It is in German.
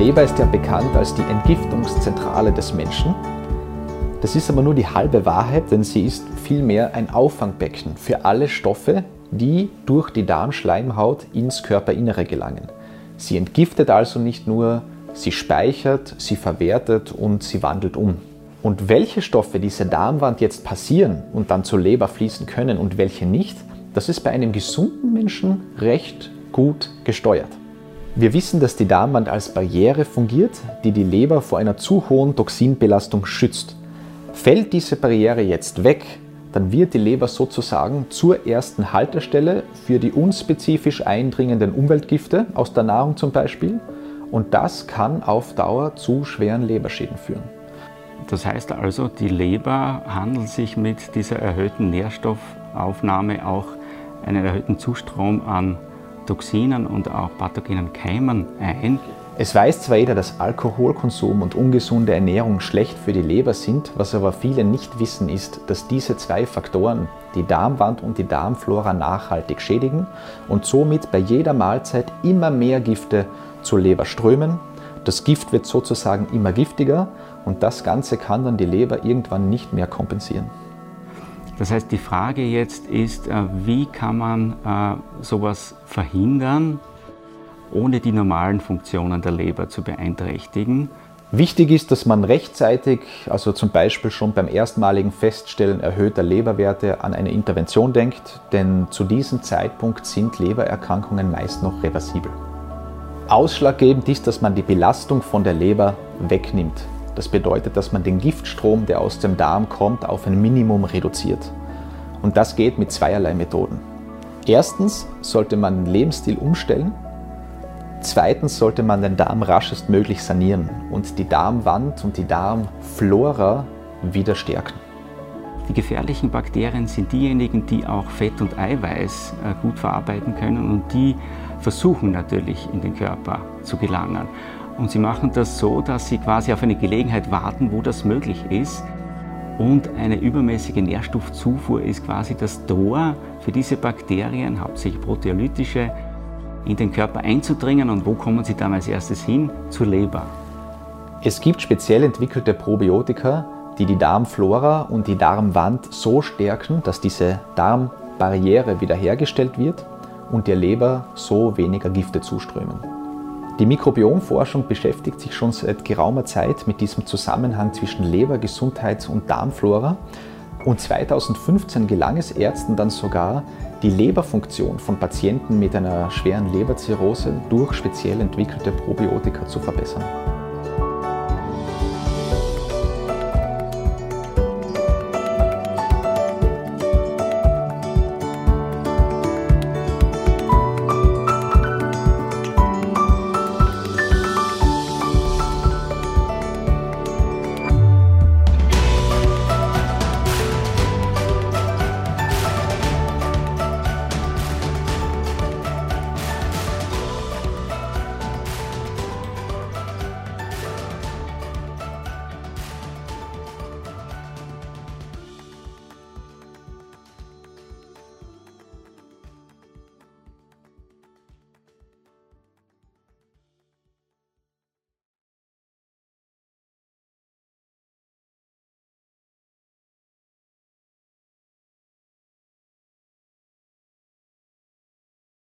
Leber ist ja bekannt als die Entgiftungszentrale des Menschen. Das ist aber nur die halbe Wahrheit, denn sie ist vielmehr ein Auffangbecken für alle Stoffe, die durch die Darmschleimhaut ins Körperinnere gelangen. Sie entgiftet also nicht nur, sie speichert, sie verwertet und sie wandelt um. Und welche Stoffe diese Darmwand jetzt passieren und dann zur Leber fließen können und welche nicht, das ist bei einem gesunden Menschen recht gut gesteuert. Wir wissen, dass die Darmwand als Barriere fungiert, die die Leber vor einer zu hohen Toxinbelastung schützt. Fällt diese Barriere jetzt weg, dann wird die Leber sozusagen zur ersten Haltestelle für die unspezifisch eindringenden Umweltgifte aus der Nahrung zum Beispiel und das kann auf Dauer zu schweren Leberschäden führen. Das heißt also, die Leber handelt sich mit dieser erhöhten Nährstoffaufnahme auch einen erhöhten Zustrom an Toxinen und auch pathogenen Keimen ein. Es weiß zwar jeder, dass Alkoholkonsum und ungesunde Ernährung schlecht für die Leber sind, was aber viele nicht wissen ist, dass diese zwei Faktoren die Darmwand und die Darmflora nachhaltig schädigen und somit bei jeder Mahlzeit immer mehr Gifte zur Leber strömen. Das Gift wird sozusagen immer giftiger und das Ganze kann dann die Leber irgendwann nicht mehr kompensieren. Das heißt, die Frage jetzt ist, äh, wie kann man äh, sowas verhindern, ohne die normalen Funktionen der Leber zu beeinträchtigen. Wichtig ist, dass man rechtzeitig, also zum Beispiel schon beim erstmaligen Feststellen erhöhter Leberwerte, an eine Intervention denkt, denn zu diesem Zeitpunkt sind Lebererkrankungen meist noch reversibel. Ausschlaggebend ist, dass man die Belastung von der Leber wegnimmt. Das bedeutet, dass man den Giftstrom, der aus dem Darm kommt, auf ein Minimum reduziert. Und das geht mit zweierlei Methoden. Erstens sollte man den Lebensstil umstellen, Zweitens sollte man den Darm raschestmöglich sanieren und die Darmwand und die Darmflora wieder stärken. Die gefährlichen Bakterien sind diejenigen, die auch Fett und Eiweiß äh, gut verarbeiten können und die versuchen natürlich in den Körper zu gelangen. Und sie machen das so, dass sie quasi auf eine Gelegenheit warten, wo das möglich ist. Und eine übermäßige Nährstoffzufuhr ist quasi das Tor für diese Bakterien, hauptsächlich proteolytische in den Körper einzudringen und wo kommen sie dann als erstes hin? Zur Leber. Es gibt speziell entwickelte Probiotika, die die Darmflora und die Darmwand so stärken, dass diese Darmbarriere wiederhergestellt wird und der Leber so weniger Gifte zuströmen. Die Mikrobiomforschung beschäftigt sich schon seit geraumer Zeit mit diesem Zusammenhang zwischen Lebergesundheit und Darmflora und 2015 gelang es Ärzten dann sogar, die Leberfunktion von Patienten mit einer schweren Leberzirrhose durch speziell entwickelte Probiotika zu verbessern.